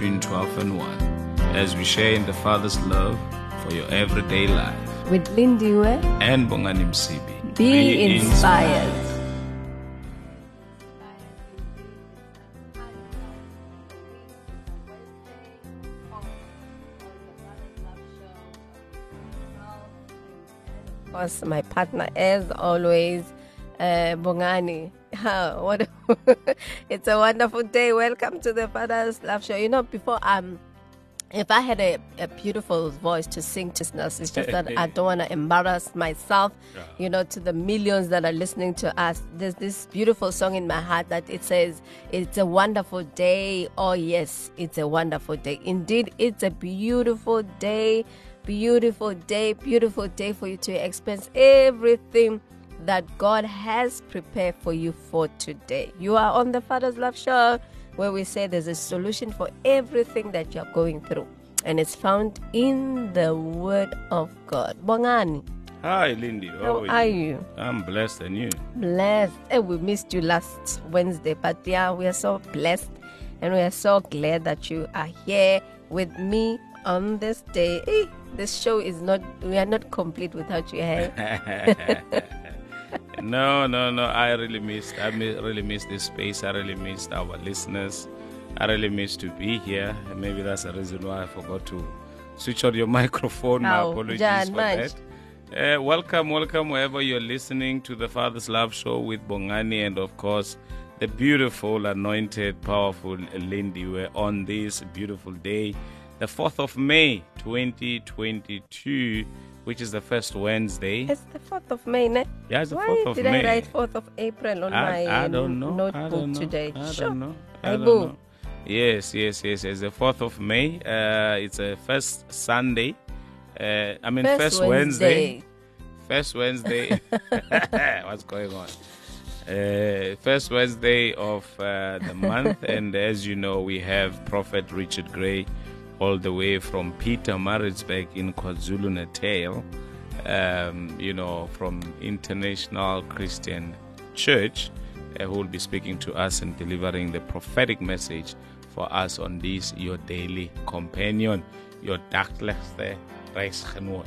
between 12 and 1 as we share in the Father's love for your everyday life. With Lindiwe, And Bongani Msibi. be, inspired. Of course, my partner, as always, uh, Bongani. Ha, what a- it's a wonderful day. Welcome to the Father's Love Show. You know, before um, if I had a, a beautiful voice to sing to listeners, it's just that I don't want to embarrass myself, you know, to the millions that are listening to us. There's this beautiful song in my heart that it says, It's a wonderful day. Oh, yes, it's a wonderful day. Indeed, it's a beautiful day, beautiful day, beautiful day for you to experience everything that God has prepared for you for today. You are on the Father's Love Show where we say there's a solution for everything that you're going through. And it's found in the Word of God. Bongani, Hi, Lindy. how are you? I'm blessed and you. Blessed. Eh, we missed you last Wednesday, but yeah, we are so blessed and we are so glad that you are here with me on this day. Eh, this show is not, we are not complete without you here. no, no, no. I really missed. I really missed this space. I really missed our listeners. I really missed to be here. And maybe that's the reason why I forgot to switch on your microphone. My Oh, apologies Jan, for much. that. Uh, welcome, welcome wherever you're listening to the Father's Love Show with Bongani and, of course, the beautiful, anointed, powerful Lindy. We're on this beautiful day, the 4th of May, 2022, which is the first Wednesday. It's the 4th of May, ne? Yeah, it's the Why 4th of did May. I write 4th of April on my I, I don't know. notebook I don't know. today? I Sure. don't know. I I don't know. Yes, yes, yes. It's the fourth of May. Uh, it's a first Sunday. Uh, I mean, first, Wednesday. First Wednesday. What's going on? Uh, first Wednesday of uh, the month, and as you know, we have Prophet Richard Gray, all the way from Pietermaritzburg in KwaZulu Natal. Um, you know, from International Christian Church, uh, who will be speaking to us and delivering the prophetic message for us on this your daily companion, your dagligste reisgenoot.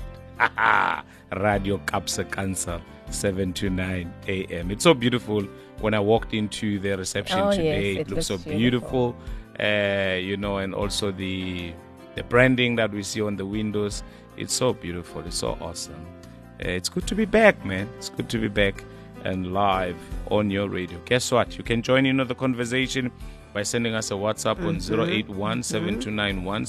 Radio Kapse Cancer, 7 to 9 a.m. It's so beautiful. When I walked into the reception Oh, yes, today, it it looks so looks beautiful. Uh, you know, and also the the branding that we see on the windows. It's so beautiful. It's so awesome. Uh, it's good to be back, man. It's good to be back and live on your radio. Guess what? You can join in on the conversation by sending us a WhatsApp on 081 081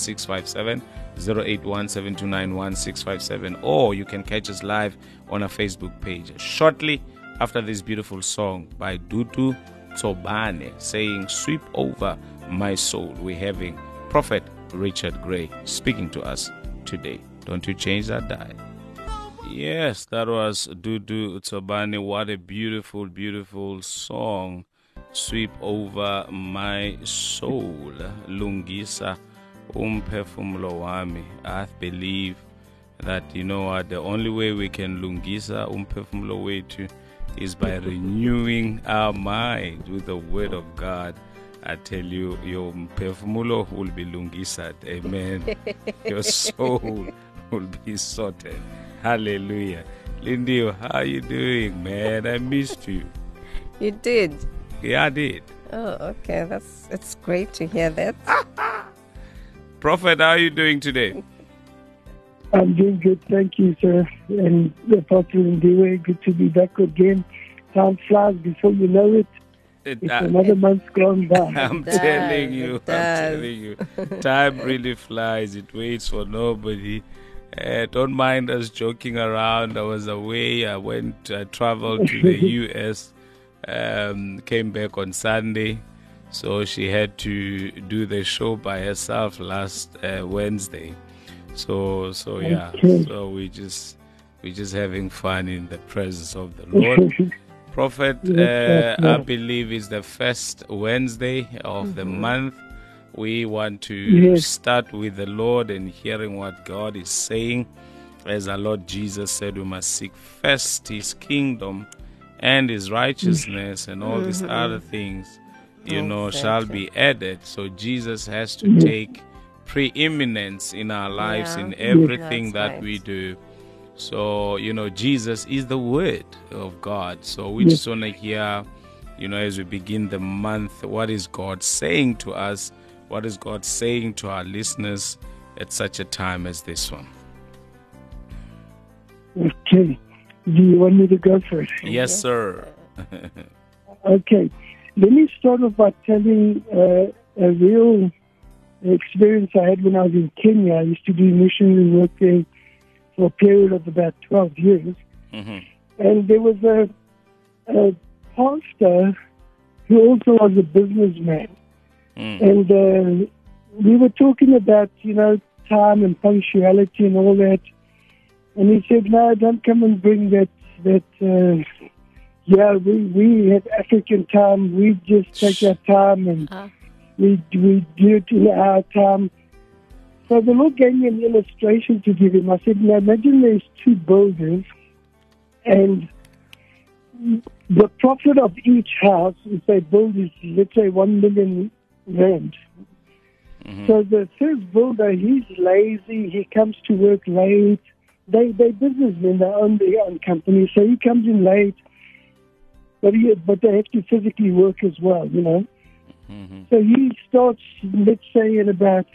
or you can catch us live on our Facebook page shortly after this beautiful song by Dudu Tobane saying sweep over my soul. We're having Prophet Richard Gray speaking to us today. Don't you change that dial. Yes, that was Dudu Utsobani. What a beautiful, beautiful song. Sweep over my soul. Lungisa umphefumulo wami. I believe that you know what the only way we can lungisa umphefumulo wethu is by renewing our mind with the word of God. I tell you, your mphefumulo will be lungisat. Amen. your soul will be sorted. Hallelujah. Lindy, how are you doing, man? I missed you. You did. Yeah, I did. Oh, okay. That's it's great to hear that. Prophet, how are you doing today? I'm doing good, thank you, sir. And the Apostle Ndiwe, good to be back again. Time flies before you know it. It- It's uh, another month gone by. I'm does, telling you, I'm telling you, time really flies. It waits for nobody. Uh, don't mind us joking around. I was away. I went, I traveled to the U.S. Um, came back on Sunday. so she had to do the show by herself last uh, Wednesday. So so yeah, Okay. so we just we just having fun in the presence of the Lord. Prophet, uh, I believe is the first Wednesday of the month. We want to Yes. start with the Lord and hearing what God is saying. As our Lord Jesus said, we must seek first His kingdom and His righteousness, and all these other things, you know, shall be added. So Jesus has to take preeminence in our lives Yeah. in everything That's that right. we do. So, you know, Jesus is the Word of God. So we just want to hear, you know, as we begin the month, what is God saying to us? What is God saying to our listeners at such a time as this one? Okay. Do you want me to go first? Yes, sir. Okay. Let me start off by telling uh, a real experience I had when I was in Kenya. I used to do missionary work there for a period of about 12 years. hmm And there was a, a pastor who also was a businessman. Mm. And uh, we were talking about, you know, time and punctuality and all that. And he said, no, don't come and bring that, that, uh, yeah, we, we have African time. We just take our time and Ah. we, we do it in our time. So the Lord gave me an illustration to give him. I said, now imagine there's two builders and the profit of each house, if they build is, let's say, one million rand. Mm-hmm. So the first builder, he's lazy. He comes to work late. They they businessmen. They own their own company, so he comes in late. But he, but they have to physically work as well, you know. Mm-hmm. So he starts, let's say, at about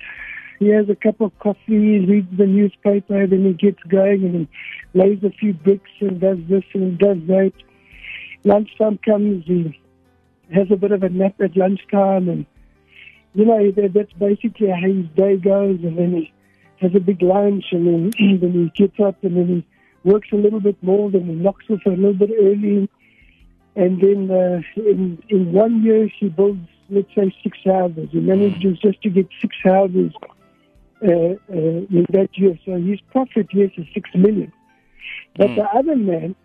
he has a cup of coffee, reads the newspaper, then he gets going and lays a few bricks and does this and does that. Lunchtime comes, he has a bit of a nap at lunchtime, and you know that's basically how his day goes. And then he has a big lunch, and then, then he gets up, and then he works a little bit more, then he knocks off a little bit early, and then uh, in in one year he builds, let's say, six houses. He manages just to get six houses Uh, uh, in that year. So his profit, yes, is six million. But hmm. the other man,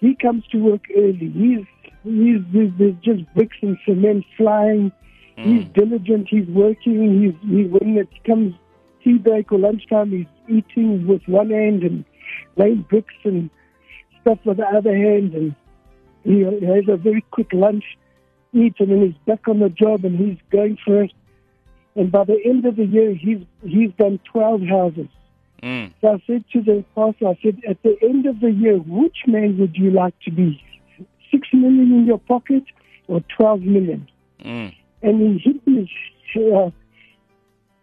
he comes to work early. He's he's there's, there's just bricks and cement flying. Hmm. He's diligent. He's working. He's he, when it comes tea break or lunchtime, he's eating with one hand and laying bricks and stuff with the other hand, and he has a very quick lunch, eats, and then he's back on the job and he's going for it. And by the end of the year, he's he's done twelve houses. Mm. So I said to the pastor, I said, at the end of the year, which man would you like to be? Six million in your pocket or twelve million? Mm. And he hit his, uh,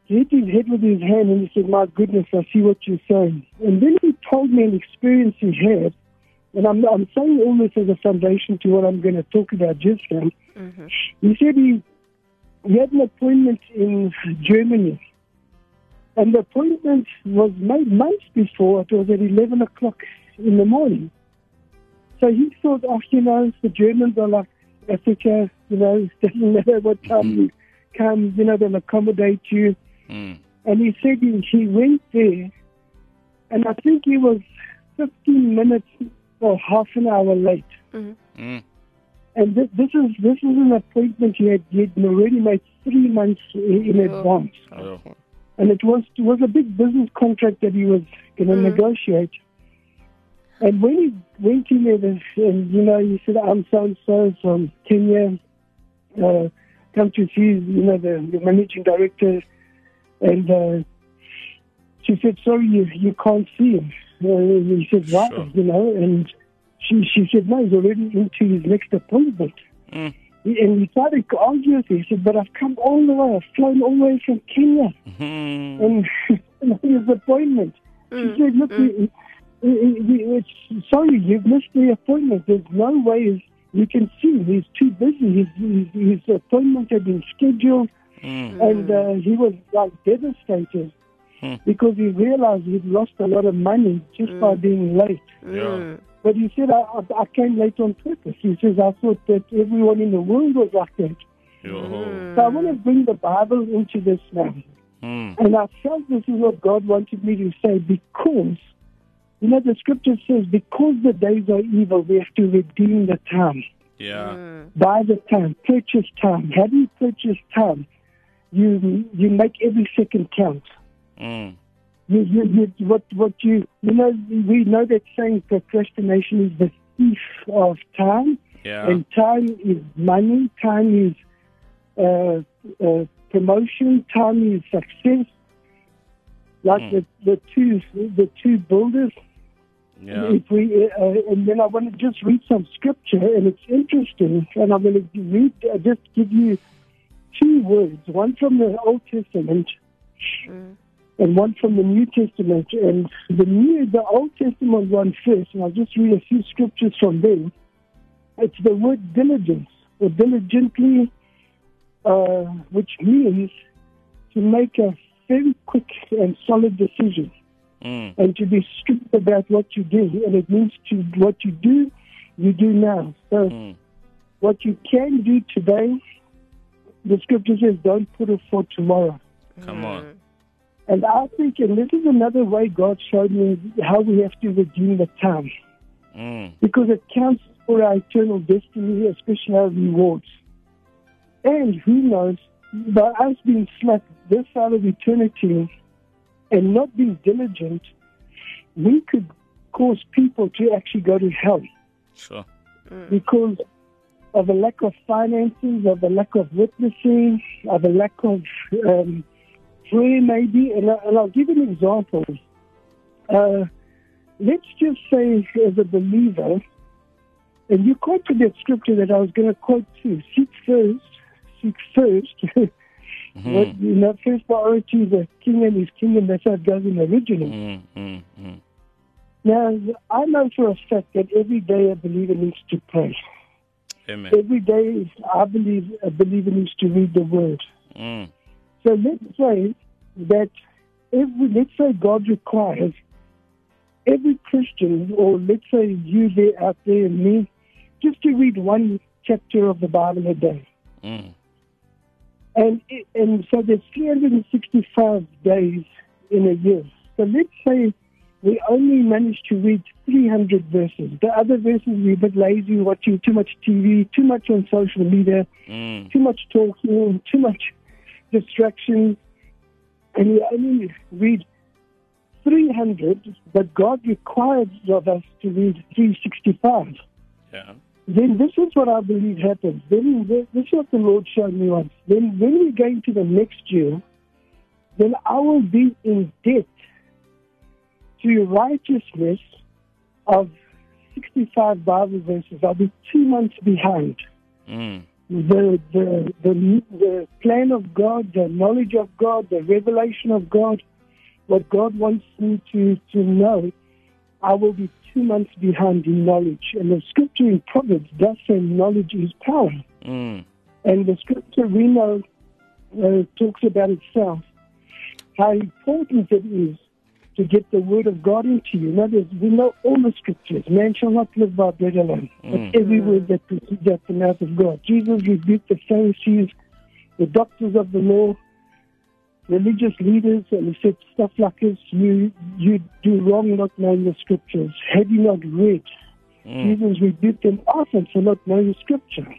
hit his head with his hand and he said, my goodness, I see what you're saying. And then he told me an experience he had. And I'm, I'm saying all this as a foundation to what I'm going to talk about just now. He said he, he had an appointment in Germany. And the appointment was made months before. It was at 11 o'clock in the morning. So he thought, oh, you know, the Germans are like Africa, you know, it doesn't matter what time you come, you know, they'll accommodate you. Mm. And he said he, he went there, and I think he was 15 minutes or half an hour late. Mm. And this, this is this is an appointment he had, he had already made three months in, in advance, Okay. and it was it was a big business contract that he was going to negotiate. And when he went in there, and, and you know, he said, "I'm so and so from Kenya, uh, come to see you know the, the managing director," and uh, she said, "Sorry, you you can't see him." Uh, he said, "Why?" Sure. You know, and she she said, "No, he's already into his next appointment." Mm. He- And he started to argue with her. He said, "But I've come all the way. I've flown all the way from Kenya." Mm. and and his appointment. She said, "Look, we, we, we, it's, sorry, you've missed the appointment. There's no way you can see. He's too busy. His, his, his appointment had been scheduled, Mm. and uh, he was like devastated Hmm. because he realized he'd lost a lot of money just by being late. Yeah. But he said, I, I, I came late on purpose. He says, I thought that everyone in the world was like that. Yo. So I want to bring the Bible into this now. Mm. And I felt this is what God wanted me to say because, you know, the scripture says, because the days are evil, we have to redeem the time. Yeah. Buy the time, purchase time. How do you purchase time? You you make every second count. Mm. You, you, you, what what you you know we know that saying procrastination is the thief of time, Yeah. and time is money. Time is uh, uh, promotion. Time is success. Like Mm. the the two the two builders. Yeah. If we uh, and then I want to just read some scripture, and it's interesting. And I'm going to read uh, just give you two words, one from the Old Testament and one from the New Testament. And the New, the Old Testament one first, and I'll just read a few scriptures from there. It's the word diligence, or diligently, uh, which means to make a very quick and solid decision Mm. and to be strict about what you do. And it means to what you do, you do now. So Mm. what you can do today, the scripture says, don't put it for tomorrow. Come on. And I think, and this is another way God showed me how we have to redeem the time, Mm. because it counts for our eternal destiny, especially our rewards. And who knows, by us being slack this side of eternity and not being diligent, we could cause people to actually go to hell Sure. because of a lack of finances, of a lack of witnessing, of a lack of um, prayer, maybe. And, I, and I'll give an example. Uh, let's just say, as a believer, and you quoted that scripture that I was going to quote too seek first, seek first. what, you know, first priority is the king and his kingdom. That's how it goes in the original. Mm. Mm. Mm. Now, I know for a fact that every day a believer needs to pray. Amen. Every day, I believe a believer needs to read the word. Mm. So let's say that every, let's say God requires every Christian, or let's say you there out there and me, just to read one chapter of the Bible a day. Mm. And, and so there's 365 days in a year. So let's say we only managed to read 300 verses. The other verses we're a bit lazy, watching too much TV, too much on social media, Mm. too much talking, too much distraction, and we only read 300, but God requires of us to read 365. Yeah. Then this is what I believe happens. Then this is what the Lord showed me once. Then when we go into the next year, then I will be in debt to righteousness of 65 Bible verses. I'll be two months behind Mm. The, the the the plan of God, the knowledge of God, the revelation of God, what God wants me to to know, I will be two months behind in knowledge. And the scripture in Proverbs does say knowledge is power. Mm. And the scripture we know uh, talks about itself, how important it is to get the word of God into you. In other words, we know all the scriptures. Man shall not live by bread alone, Mm. but every word that proceeds out the mouth of God. Jesus rebuked the Pharisees, the doctors of the law, religious leaders, and he said stuff like this, you, you do wrong not knowing the scriptures. Have you not read? Mm. Jesus rebuked them often for not knowing the scripture.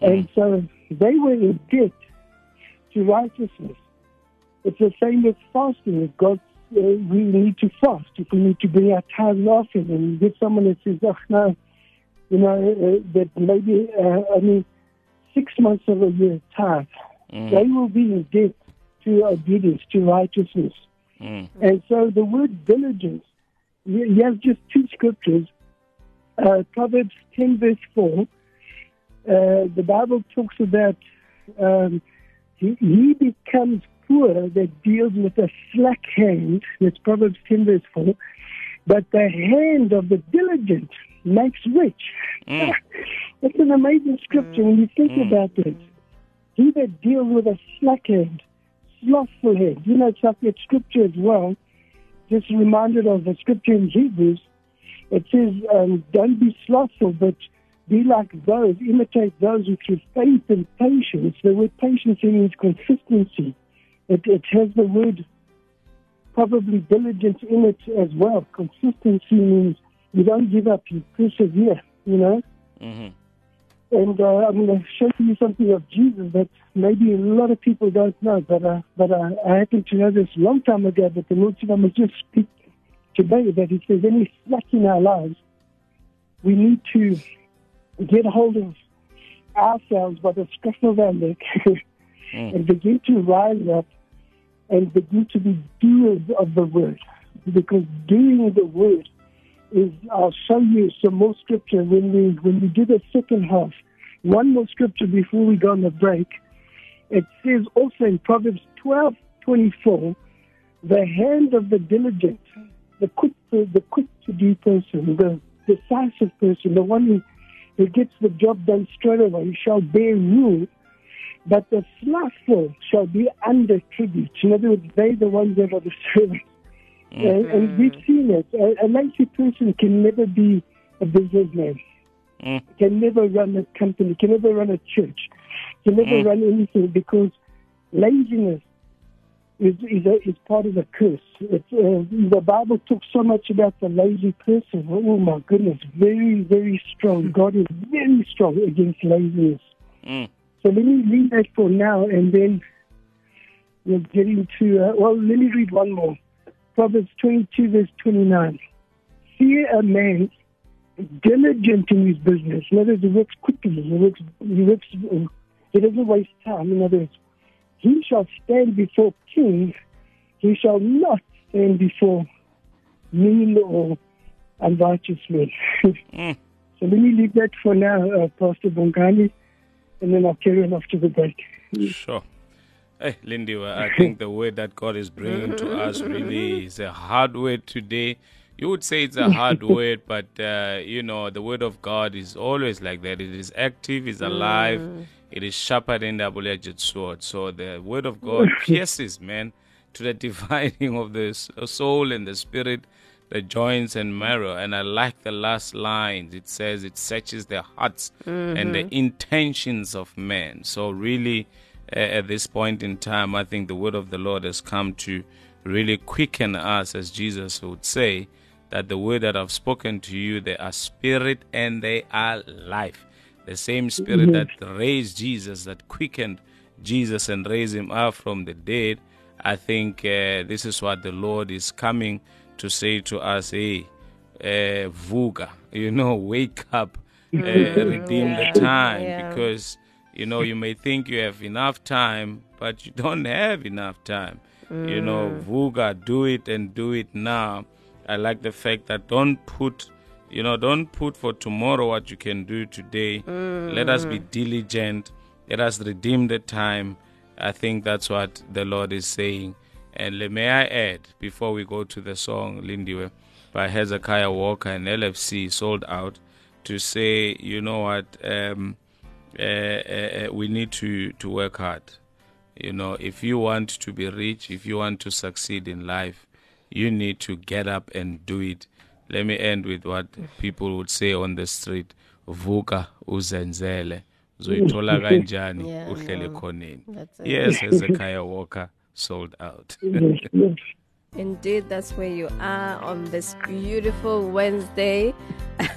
And so they were in debt to righteousness. It's the same with fasting. If God, we need to fast. If we need to bring our tithe and offering, and get someone that says, "Oh no," you know, uh, that maybe uh, only six months of a year tithe, Mm. they will be in debt to obedience, to righteousness. Mm. And so the word diligence, you have just two scriptures. Uh, Proverbs 10, verse 4. Uh, the Bible talks about um, he, he becomes poor that deals with a slack hand. That's Proverbs 10, verse 4. But the hand of the diligent makes rich. Mm. It's an amazing scripture when you think Mm. about it. He that deals with a slack hand, slothful hand. You know, it's like that scripture as well. Just reminded of the scripture in Hebrews. It says, um, don't be slothful, but be like those, imitate those who through faith and patience, the word patience means consistency. It, it has the word probably diligence in it as well. Consistency means you don't give up, you persevere, you know. hmm And uh, I'm going to show you something of Jesus that maybe a lot of people don't know, but uh, but uh, I happen to know this a long time ago. But the Lord said I must just speak today that if there's any slack in our lives, we need to get hold of ourselves by the scruff of our neck and begin to rise up and begin to be doers of the word. Because doing the word is, I'll show you some more scripture when we, when we do the second half. One more scripture before we go on the break. It says also in Proverbs 12, 24, the hand of the diligent, the quick, the quick to do person, the decisive person, the one who, who gets the job done straight away, shall bear rule but the slothful shall be under tribute. In other words, they the ones that are the servants. And, and we've seen it. A, a lazy person can never be a businessman, Mm. can never run a company, can never run a church, can never run anything because laziness is is, a, is part of the curse. It's, uh, the Bible talks so much about the lazy person. Oh my goodness, very very strong. God is very strong against laziness. Mm. So let me leave that for now, and then we'll get into. Uh, well, let me read one more. Proverbs 22, verse 29. Fear a man diligent in his business. In other words, he works quickly. He works. He works. He doesn't waste time. In other words, he shall stand before kings. He shall not stand before mean or unrighteous men. Mm. So let me leave that for now, uh, Pastor Bongani, and then I'll carry on after the break. Sure. Hey, Lindy, I think the word that God is bringing to us really is a hard word today. You would say it's a hard word, but uh, you know the word of God is always like that. It is active, it's alive, it is sharper than double-edged sword. So the word of God pierces, man, to the dividing of the soul and the spirit, the joints and marrow. And I like the last lines. It says it searches the hearts and the intentions of men. So really, uh, at this point in time, I think the word of the Lord has come to really quicken us, as Jesus would say, that the word that I've spoken to you, they are spirit and they are life. The same spirit that raised Jesus, that quickened Jesus and raised him up from the dead. I think uh, this is what the Lord is coming to say to us. Hey, uh, Vuga, you know, wake up, uh, redeem Yeah. the time Yeah. because you know you may think you have enough time, but you don't have enough time. You know, Vuga, do it and do it now. I like the fact that don't put, you know, don't put for tomorrow what you can do today. Let us be diligent. Let us redeem the time. I think that's what the Lord is saying. And may I add, before we go to the song Lindiwe by Hezekiah Walker and LFC sold out, to say, you know what, um, uh, uh, we need to, to work hard. You know, if you want to be rich, if you want to succeed in life, you need to get up and do it. Let me end with what people would say on the street, vuka uzenzele. Uzoyithola kanjani uhlele khoneni. Yes, Hezekiah Walker sold out. Yes, yes. Indeed, that's where you are on this beautiful Wednesday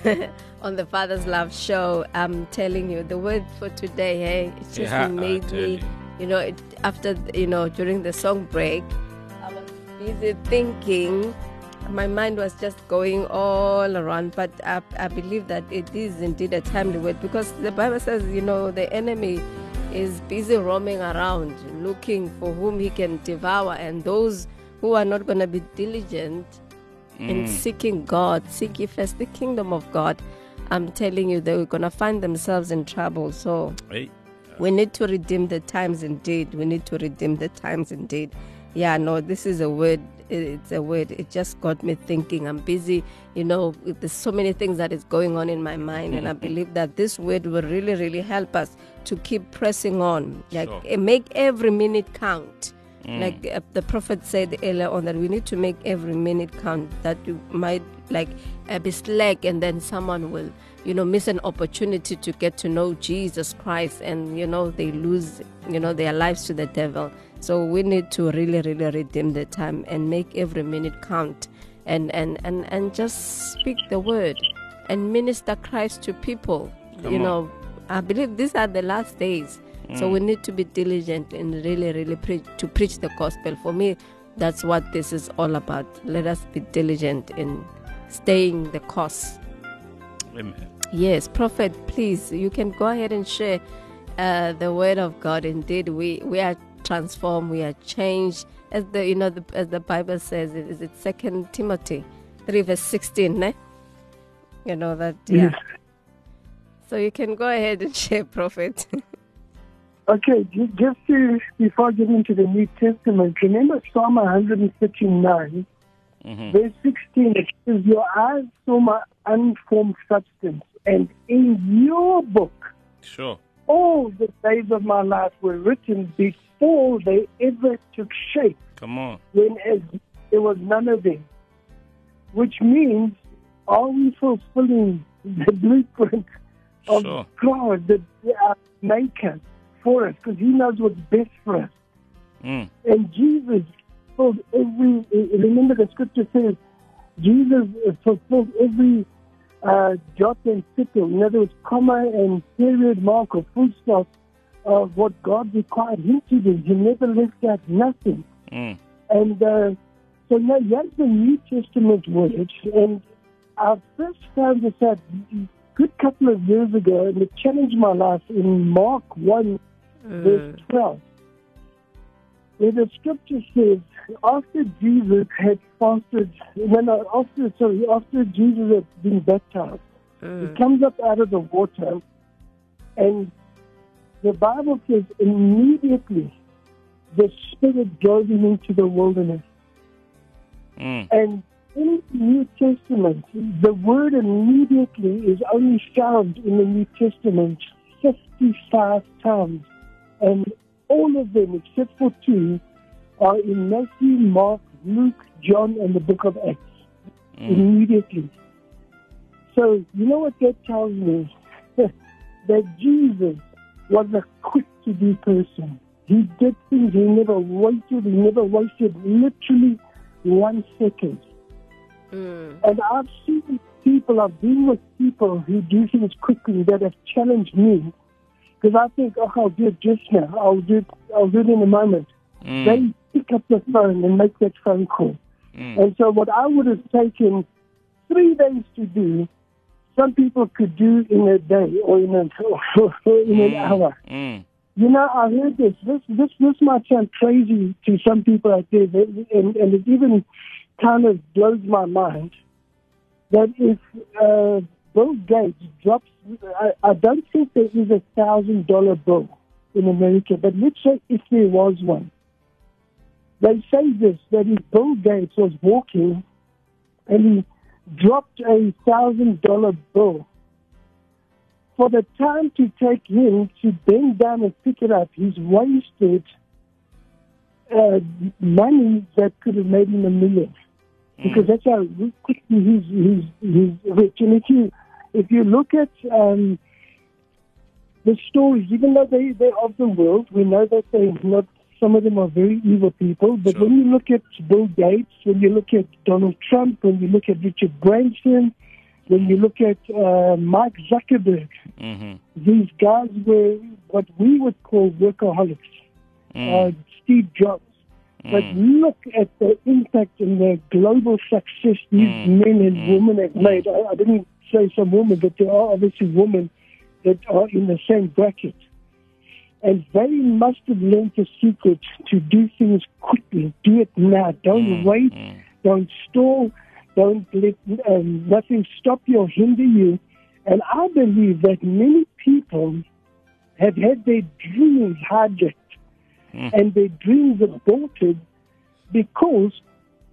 on the Father's Love Show. I'm telling you, the word for today, hey, it just Yeah, made me, you. you know, it, after, you know, during the song break, I was busy thinking. My mind was just going all around, but I, I believe that it is indeed a timely word because the Bible says, you know, the enemy is busy roaming around looking for whom he can devour, and those who are not going to be diligent in mm. seeking God, seek ye first the kingdom of God. I'm telling you, they're going to find themselves in trouble. So Hey, we need to redeem the times indeed. We need to redeem the times indeed. Yeah, no, this is a word. It's a word. It just got me thinking. I'm busy, you know, there's so many things that is going on in my mind. And I believe that this word will really, really help us to keep pressing on. Like Sure. eh, make every minute count. Like uh, the prophet said earlier on that we need to make every minute count. That you might like uh, be slack, and then someone will, you know, miss an opportunity to get to know Jesus Christ, and you know they lose, you know, their lives to the devil. So we need to really, really redeem the time and make every minute count, and and and and just speak the word and minister Christ to people. Come you on. know, I believe these are the last days. So we need to be diligent and really, really preach to preach the gospel. For me, that's what this is all about. Let us be diligent in staying the course. Amen. Yes, prophet, please, you can go ahead and share uh, the word of God. Indeed, we we are transformed, we are changed, as the you know the, as the Bible says. Is it Second Timothy three verse sixteen? Ne? You know that, yeah. Yes. So you can go ahead and share, prophet. Okay, just to, before getting into the New Testament, remember Psalm 139, Mhm. verse 16, it says, Your eyes saw my unformed substance, and in your book Sure. All the days of my life were written before they ever took shape, Come on. when as there was none of them. Which means, are we fulfilling the blueprint of Sure. God, the uh, maker, for us? Because He knows what's best for us. Mm. And Jesus fulfilled every, remember the scripture says, Jesus fulfilled every uh, jot and tittle, in other words, comma and period mark or full stop of what God required him to do. He never left out nothing. Mm. And uh, so now here's the New Testament word. And I first found this out a good couple of years ago, and it challenged my life in Mark 1, verse 12. Where the scripture says, after Jesus had fasted, no, no, after, sorry, after Jesus had been baptized, he comes up out of the water, and the Bible says immediately the Spirit drove him into the wilderness. Mm. And in the New Testament, the word immediately is only found in the New Testament 55 times. And all of them, except for two, are in Matthew, Mark, Luke, John, and the book of Acts. Mm. Immediately. So, you know what that tells me? that Jesus was a quick to do person. He did things, he never waited, he never wasted literally one second. Mm. And I've seen people, I've been with people who do things quickly that have challenged me because I think, oh, I'll do it just now. I'll do it, I'll do it in a moment. Mm. They pick up the phone and make that phone call. And so what I would have taken three days to do, some people could do in a day or in, a, or in an hour. Mm. You know, I heard this. This this this might sound crazy to some people out there, and, and it even kind of blows my mind that if uh, Bill Gates drops, I, I don't think there is a thousand dollar bill in America, but let's say if there was one, they say this that if Bill Gates was walking and he dropped a thousand dollar bill for the time to take him to bend down and pick it up, he's wasted uh, money that could have made him a million. Because that's how quickly he's, he's, he's rich. And if you, if you look at um, the stories, even though they, they're of the world, we know that they're not, some of them are very evil people. But Sure. when you look at Bill Gates, when you look at Donald Trump, when you look at Richard Branson, when you look at uh, Mark Zuckerberg, hmm these guys were what we would call workaholics, uh, Steve Jobs. But mm. look at the impact and the global success these mm. men and mm. women have made. I, I didn't say some women, but there are obviously women that are in the same bracket. And they must have learned the secret to do things quickly. Do it now. Don't wait. Don't stall. Don't let um, nothing stop you or hinder you. And I believe that many people have had their dreams hijacked and their dreams are aborted because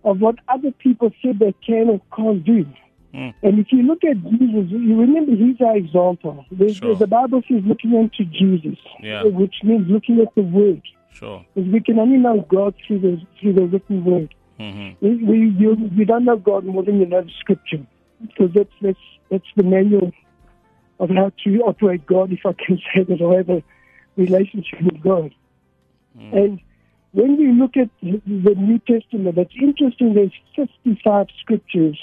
of what other people say they can or can't do. And if you look at Jesus, you remember he's our example. The, Sure. the Bible says looking unto Jesus, Yeah. which means looking at the Word. Sure. Because we can only know God through the through the written word. Mm-hmm. We we, you, we don't know God more than you know the scripture. Because that's that's that's the manual of how to operate God, if I can say that, or have a relationship with God. And when we look at the New Testament, it's interesting. There's 55 scriptures,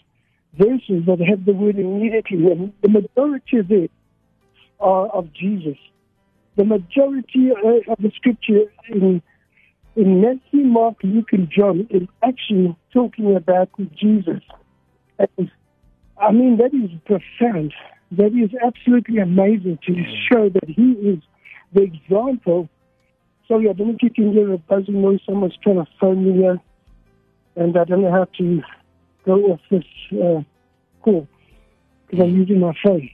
verses that have the word immediately, and the majority of it are of Jesus. The majority uh, of the scripture in in Matthew, Mark, Luke, and John is actually talking about Jesus. And, I mean, that is profound. That is absolutely amazing to show that he is the example. Sorry, I don't know if you can hear a buzzing noise. Someone's trying to phone me here, and I don't know how to go off this uh, call because I'm using my phone.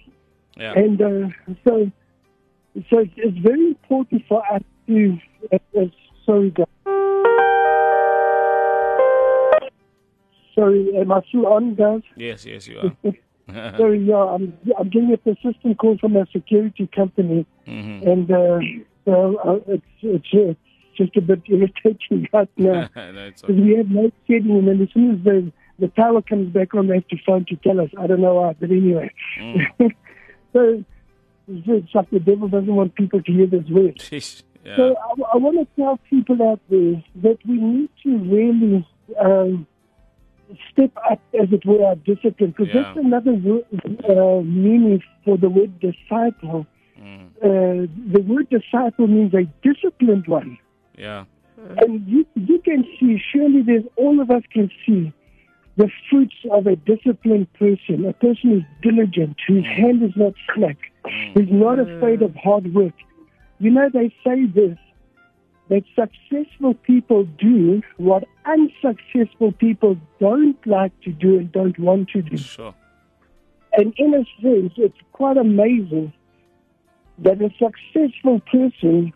Yeah. And uh, so, so it's, it's very important for us to, as, as sorry, guys. Sorry, am I still on, guys? yes, yes, you are. Sorry, yeah, I'm, I'm getting a persistent call from a security company, mm-hmm. and uh, so uh, it's, it's, it's just a bit irritating right now. Because okay. we have no shedding, and then as soon as the, the power comes back on, they have to phone to tell us. I don't know why, but anyway. Mm. so it's like the devil doesn't want people to hear this word. Yeah. So I, I want to tell people out there that we need to really um, step up, as it were, our discipline, because Yeah. that's another word, uh, meaning for the word disciple. Mm. Uh, the word disciple means a disciplined one. Yeah. And you, you can see, surely there's, all of us can see the fruits of a disciplined person, a person who's diligent, whose hand is not slack, who's not afraid of hard work. You know, they say this, that successful people do what unsuccessful people don't like to do and don't want to do. Sure. And in a sense, it's quite amazing that a successful person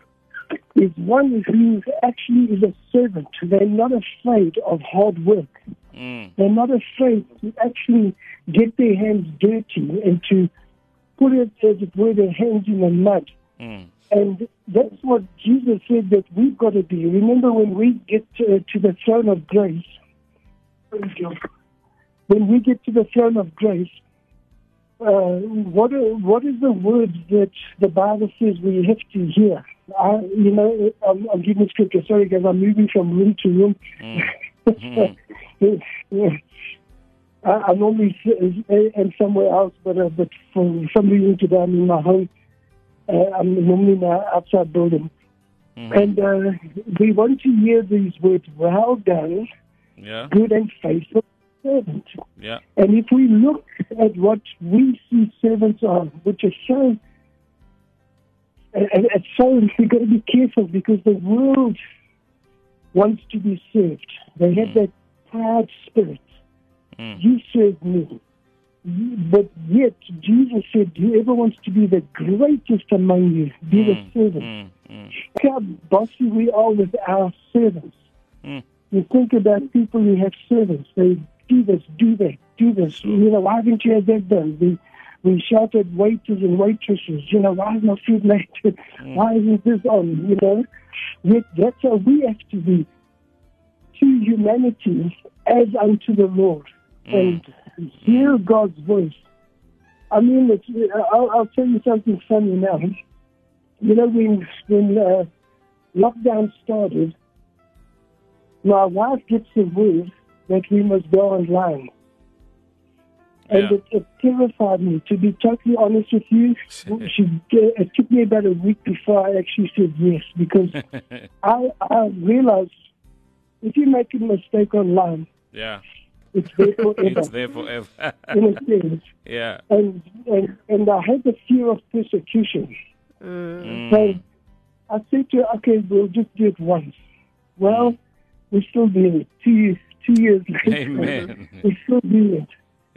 is one who actually is a servant. They're not afraid of hard work. Mm. They're not afraid to actually get their hands dirty and to put it, as it were, their hands in the mud. Mm. And that's what Jesus said that we've got to do. Remember when we get to, to the throne of grace, when we get to the throne of grace, uh, what what is the words that the Bible says we have to hear? I, you know, I'm, I'm giving scripture. Sorry, guys, I'm moving from room to room. Yeah. I, I normally am somewhere else, but uh, but for some reason today I'm in my home. Uh, I'm normally in my outside building, and uh, we want to hear these words: "Well done, Yeah. good and faithful servant." Yeah. And if we look at what we see servants are, which is so, and and so we've got to be careful because the world wants to be served. They have that proud spirit. Mm. You serve me. But yet, Jesus said, whoever wants to be the greatest among you, be the servant. Mm. Mm. How bossy we are with our servants. Mm. You think about people who have servants. They do this, do that, do this. You know, why haven't you had that done? We, we at waiters and waitresses, you know, why is my food late? why isn't this on? You know, yet that's how we have to be to humanity as unto the Lord mm. and hear mm. God's voice. I mean, it's, uh, I'll, I'll tell you something funny now. You know, when when uh, lockdown started, my wife gets the word that we must go online. And Yeah. it, it terrified me, to be totally honest with you. she, it took me about a week before I actually said yes, because I, I realized if you make a mistake online, Yeah. it's there forever, It's there forever. in a sense. yeah. And, and, and I had the fear of persecution. Mm. So I said to her, okay, we'll just do it once. Well, we're still doing it. Two two years later, Amen. we're still doing it.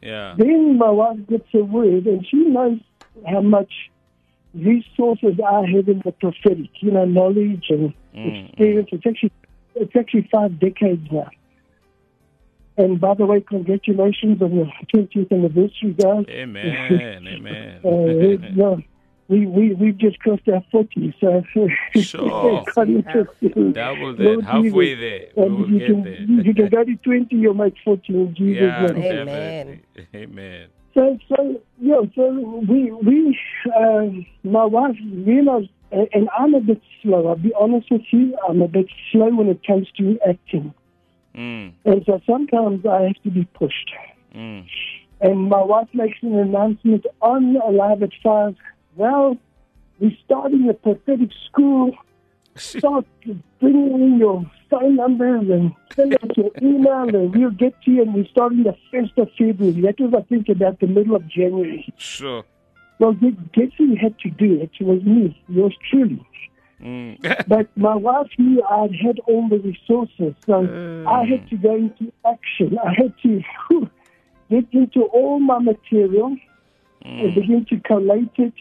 Yeah. Then my wife gets a word, and she knows how much resources I have in the prophetic, you know, knowledge and Mm, experience. It's actually it's actually five decades now. And by the way, congratulations on your 20th anniversary, guys. Amen. Amen. Uh, yeah. We, we, we've just crossed our 40, so Sure. it's quite interesting. Double that, Lord halfway Jesus. there. We And will you, get can, there. you can go to 20, you'll make 40 in Jesus' Yeah, name. Amen. definitely. Amen. So, so yeah, so we, we, uh, my wife realized, and I'm a bit slow. I'll be honest with you, I'm a bit slow when it comes to acting, Mm, and so sometimes I have to be pushed. mm. And my wife makes an announcement on Alive at Five. Well, we're starting a prophetic school. Start bringing in your phone numbers and send us your email, and we'll get to you. And we're starting the first of February. That was, I think, about the middle of January. Sure. Well, guess who had to do it? It was me, yours truly. Mm. But my wife knew I'd had all the resources, so I had to go into action. I had to whew, get into all my material and begin to collate it.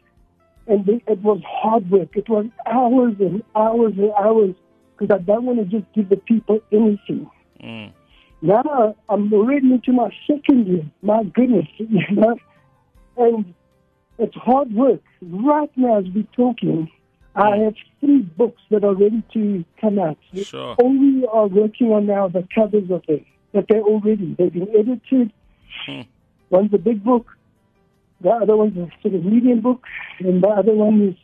And the- it was hard work. It was hours and hours and hours because I don't want to just give the people anything. Mm. Now I'm already into my second year. My goodness, you know, and it's hard work. Right now, as we're talking, I have three books that are ready to come out. Sure. All we are working on now the covers of them, but they're already they've been edited. Hmm. One's a big book, the other one's a sort of medium book, and the other one is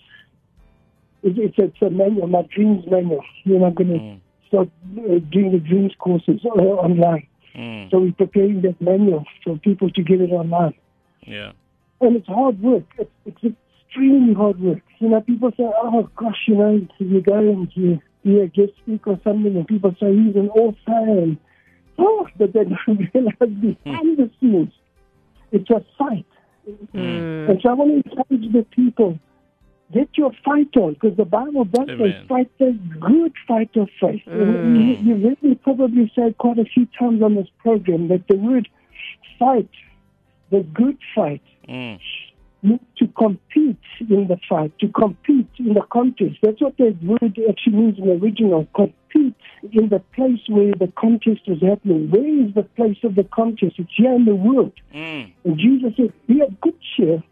it's, it's, it's a manual, my dreams manual. You know, I'm going to Mm. start uh, doing the dreams courses uh, online. Mm. So we're preparing that manual for people to get it online. Yeah. And it's hard work. It's, it's extremely hard work. You know, people say, oh, gosh, you know, you go and you be a guest speaker or something, and people say he's an author. And, oh, but they don't realize behind the scenes, it's a fight. And so I want to encourage the people, get your fight on, because the Bible does say fight the good fight of faith. And You, you me probably said quite a few times on this program that the word fight, the good fight, Mm. To compete in the fight, to compete in the contest. That's what the word actually means in the original. Compete in the place where the contest is happening. Where is the place of the contest? It's here in the world. Mm. And Jesus said, Be of good cheer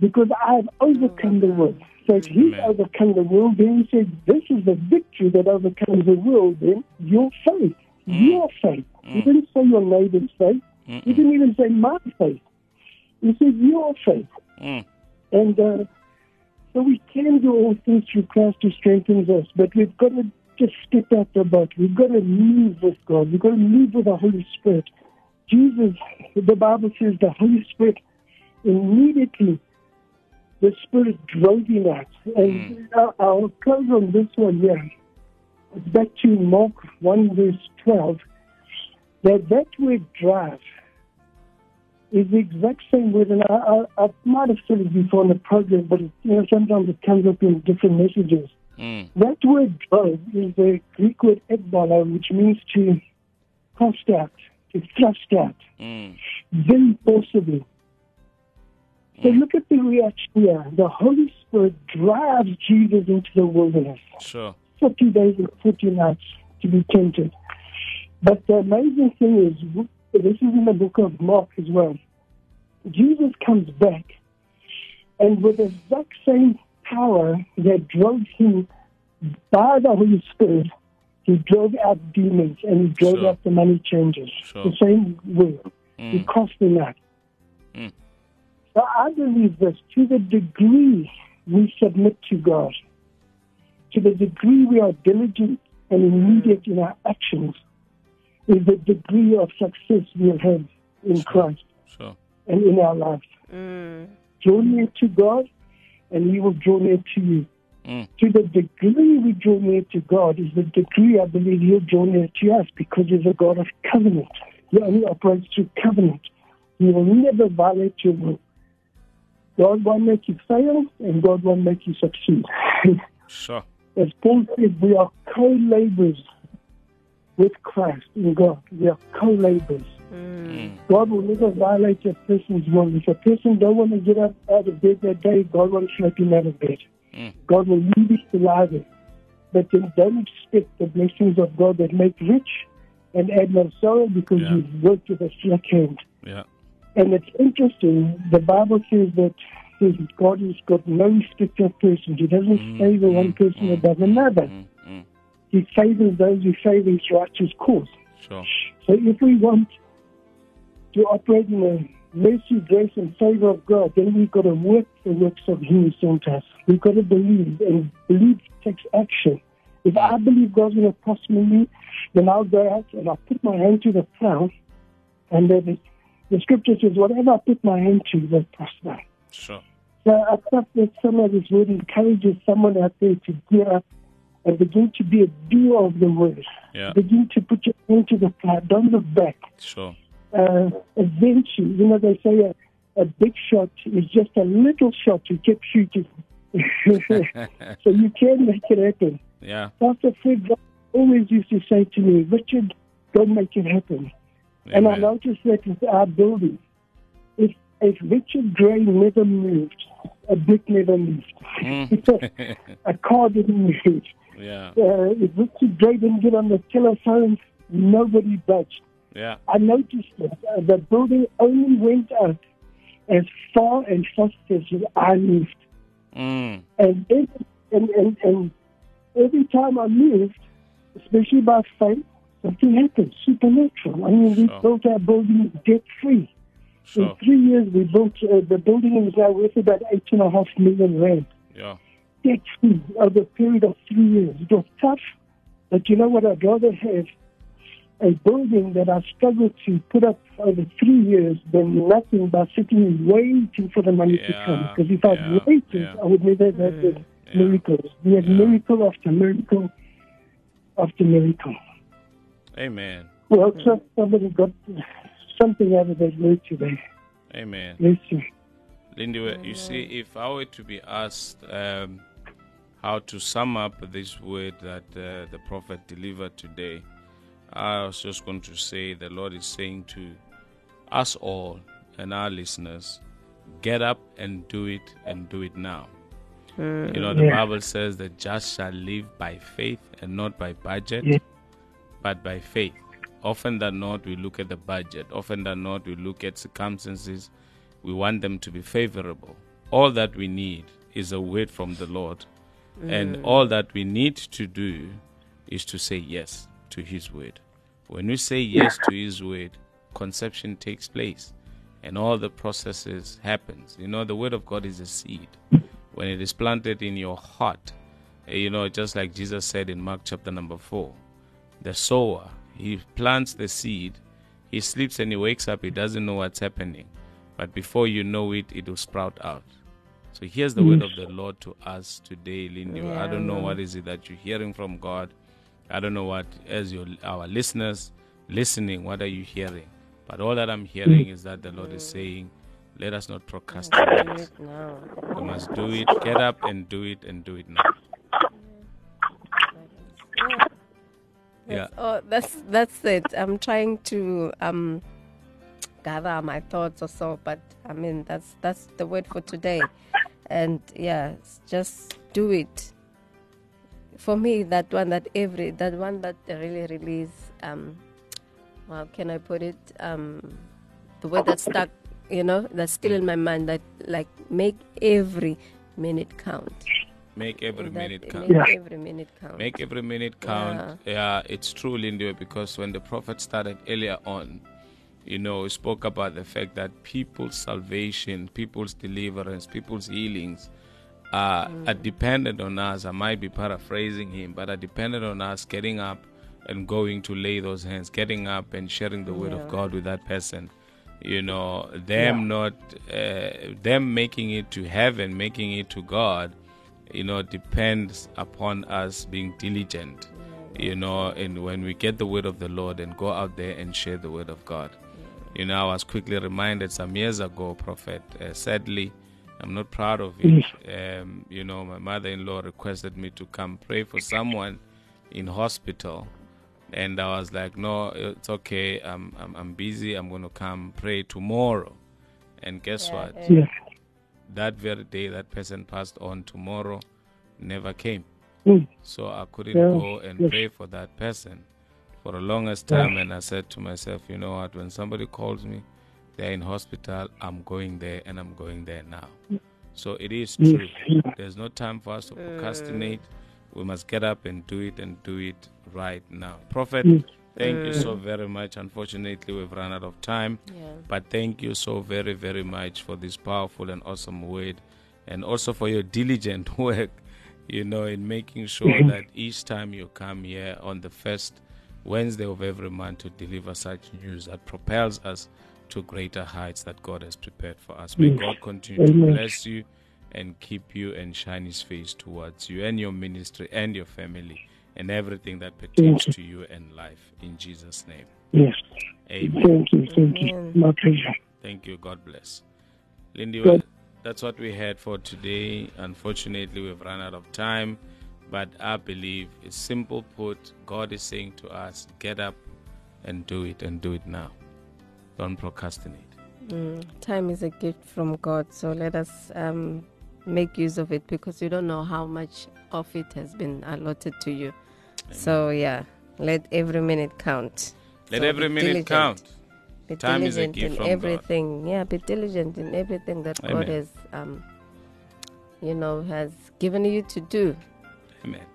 because I have overcome the world. So if he's Amen. overcome the world, then he said, This is the victory that overcomes the world, then your faith. Your faith. He didn't say your neighbor's faith. He Mm-mm. didn't even say my faith. He said your faith. Mm. And uh, so we can do all things through Christ who strengthens us, but we've got to just step out the boat. We've got to move with God. We've got to move with the Holy Spirit. Jesus, the Bible says the Holy Spirit immediately, the Spirit drove him out. And I'll, I'll close on this one here. It's back to Mark 1 verse 12. That that word drive is the exact same word, and I, I, I might have said it before in the program, but it, you know sometimes it comes up in different messages. Mm. That word drove is the Greek word ekbala, which means to cast out, to thrust out, Mm. very forcibly. So look at the reaction here. The Holy Spirit drives Jesus into the wilderness. Sure. 40 days and 40 nights to be tempted. But the amazing thing is, this is in the book of Mark as well. Jesus comes back, and with the exact same power that drove him by the Holy Spirit, he drove out demons and he drove Sure. out the money changers. Sure. The same way. He Mm. cast them out. Mm. So I believe this to the degree we submit to God, to the degree we are diligent and immediate in our actions, is the degree of success we'll have in Christ Sure. and in our lives. Mm. Draw near to God, and He will draw near to you. Mm. To the degree we draw near to God is the degree I believe He'll draw near to us because He's a God of covenant. He only operates through covenant. He will never violate your will. God won't make you fail, and God won't make you succeed. Sure. As Paul said, we are co-laborers with Christ in God. We are co-laborers. Mm. God will never violate a person's will. If a person don't want to get up out of bed that day, God won't slap him out of bed. Mm. God will leave you to there. But then don't expect the blessings of God that make rich and add no sorrow because Yeah. you've worked with a slack hand. Yeah. And it's interesting, the Bible says that God has got no respect of persons. He doesn't Mm, favor one mm, person mm, above another. He favors those who favor his righteous cause. sure. So if we want to operate in the mercy, grace, and favor of God, then we've got to work the works of Him who sent us. We've got to believe, and believe takes action. If I believe God's going to prosper me, then I'll go out and I'll put my hand to the plow. And then the, the scripture says, whatever I put my hand to, will prosper. Sure. So I thought that some of this word encourages someone out there to get up and begin to be a doer of the word. Yeah. Begin to put your hand to the plow. Don't look back. Sure. Uh, eventually, you know, they say a, a big shot is just a little shot you keep shooting. so you can make it happen. Yeah. Pastor Fred always used to say to me, Richard, don't make it happen. And I noticed that with our building. If, if Richard Gray never moved, a brick never moved. Mm. a car didn't move. Yeah. Uh, if Richard Gray didn't get on the telephone, nobody budged. Yeah. I noticed that uh, the building only went up as far and fast as I moved. Mm. And every, and, and, and every time I moved, especially by faith, something happened, supernatural. I mean, we Sure. built our building debt free. Sure. In three years, we built uh, the building is now worth about eight and a half million rand. Yeah. Debt free over a period of three years. It was tough, but you know what? I'd rather have a building that I struggled to put up over three years than nothing by sitting waiting for the money to come. Because if I'd yeah, waited, yeah. I would never have had the Yeah. miracles. We had Yeah. miracle after miracle after miracle. Amen. Well, so somebody got something out of that word today. Amen. Bless you. Lindy, well, you see, if I were to be asked um, how to sum up this word that uh, the prophet delivered today, I was just going to say the Lord is saying to us all and our listeners, get up and do it and do it now. You know, the Yeah. Bible says the just shall live by faith and not by budget, Yeah. but by faith. Often than not, we look at the budget. Often than not, we look at circumstances. We want them to be favorable. All that we need is a word from the Lord. And all that we need to do is to say yes to His word. When we say yes to His word, conception takes place and all the processes happens. You know, the word of God is a seed. When it is planted in your heart, eh, you know, just like Jesus said in Mark chapter number 4, the sower, he plants the seed, he sleeps and he wakes up, he doesn't know what's happening. But before you know it, it will sprout out. So here's the mm. word of the Lord to us today, Lindy. I don't know what is it that you're hearing from God. I don't know what, as your our listeners listening, what are you hearing? But all that I'm hearing mm. is that the Lord is mm. saying, let us not procrastinate. No. We must do it. Get up and do it and do it now. Yeah. Oh, that's that's it. I'm trying to um gather my thoughts or so, but I mean that's that's the word for today. And yeah, just do it. For me, that one that every that one that really really is um how can I put it? Um the word that stuck, you know, that's still in my mind that like make every minute count. Make every That- minute count. Make Yeah. every minute count. Make every minute count. Yeah, it's true, Lindy, because when the prophet started earlier on, you know, he spoke about the fact that people's salvation, people's deliverance, people's healings are, are dependent on us. I might be paraphrasing him, but are dependent on us getting up and going to lay those hands, getting up and sharing the word of God with that person. You know, them not, uh, them making it to heaven, making it to God, you know, depends upon us being diligent, you know, and when we get the word of the Lord and go out there and share the word of God. You know, I was quickly reminded some years ago, Prophet, uh, sadly, I'm not proud of it. Um, you know, my mother in law requested me to come pray for someone in hospital. And I was like, no, it's okay. I'm, I'm, I'm busy. I'm going to come pray tomorrow. And guess Yeah, what? yeah. Yeah. that very day that person passed on tomorrow never came Mm. so i couldn't Yeah, go and yes. pray for that person for the longest time and i said to myself you know what when somebody calls me they're in hospital i'm going there and i'm going there now So it is mm. true. There's no time for us to uh. procrastinate. We must get up and do it and do it right now. Prophet, mm. thank you so uh. very much. Unfortunately, we've run out of time. Yeah. But thank you so very, very much for this powerful and awesome word and also for your diligent work, you know, in making sure mm-hmm. that each time you come here on the first Wednesday of every month to deliver such news that propels us to greater heights that God has prepared for us. May Yes. God continue to bless you and keep you and shine his face towards you and your ministry and your family and everything that pertains you. to you and life. In Jesus' name. Yes. Amen. Thank you. Thank you. My pleasure. Thank you. God bless. Lindy, Good. well, that's what we had for today. Unfortunately, we've run out of time, but I believe it's simple put. God is saying to us, get up and do it and do it now. Don't procrastinate. Mm, time is a gift from God, so let us um, make use of it because you don't know how much of it has been allotted to you. So yeah, let every minute count. Let So every minute diligent. count. Be Time is a diligent gift in from God. everything. Yeah, be diligent in everything that God has, um, you know, has given you to do. Amen.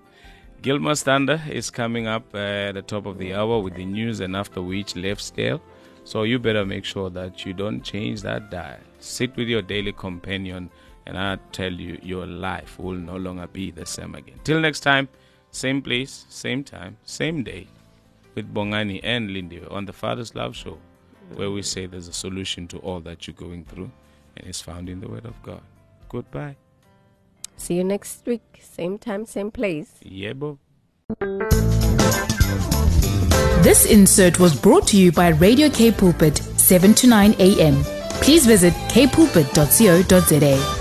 Gilmore Stander is coming up uh, at the top of the hour with the news, and after which, Lifestyle. So you better make sure that you don't change that dial. Sit with your daily companion, and I tell you, your life will no longer be the same again. Till next time, same place, same time, same day, with Bongani and Lindy on the Father's Love Show, where we say there's a solution to all that you're going through, and it's found in the Word of God. Goodbye. See you next week, same time, same place. Yebo. This insert was brought to you by Radio K Pulpit, 7 to 9 a.m. Please visit kpulpit.co.za.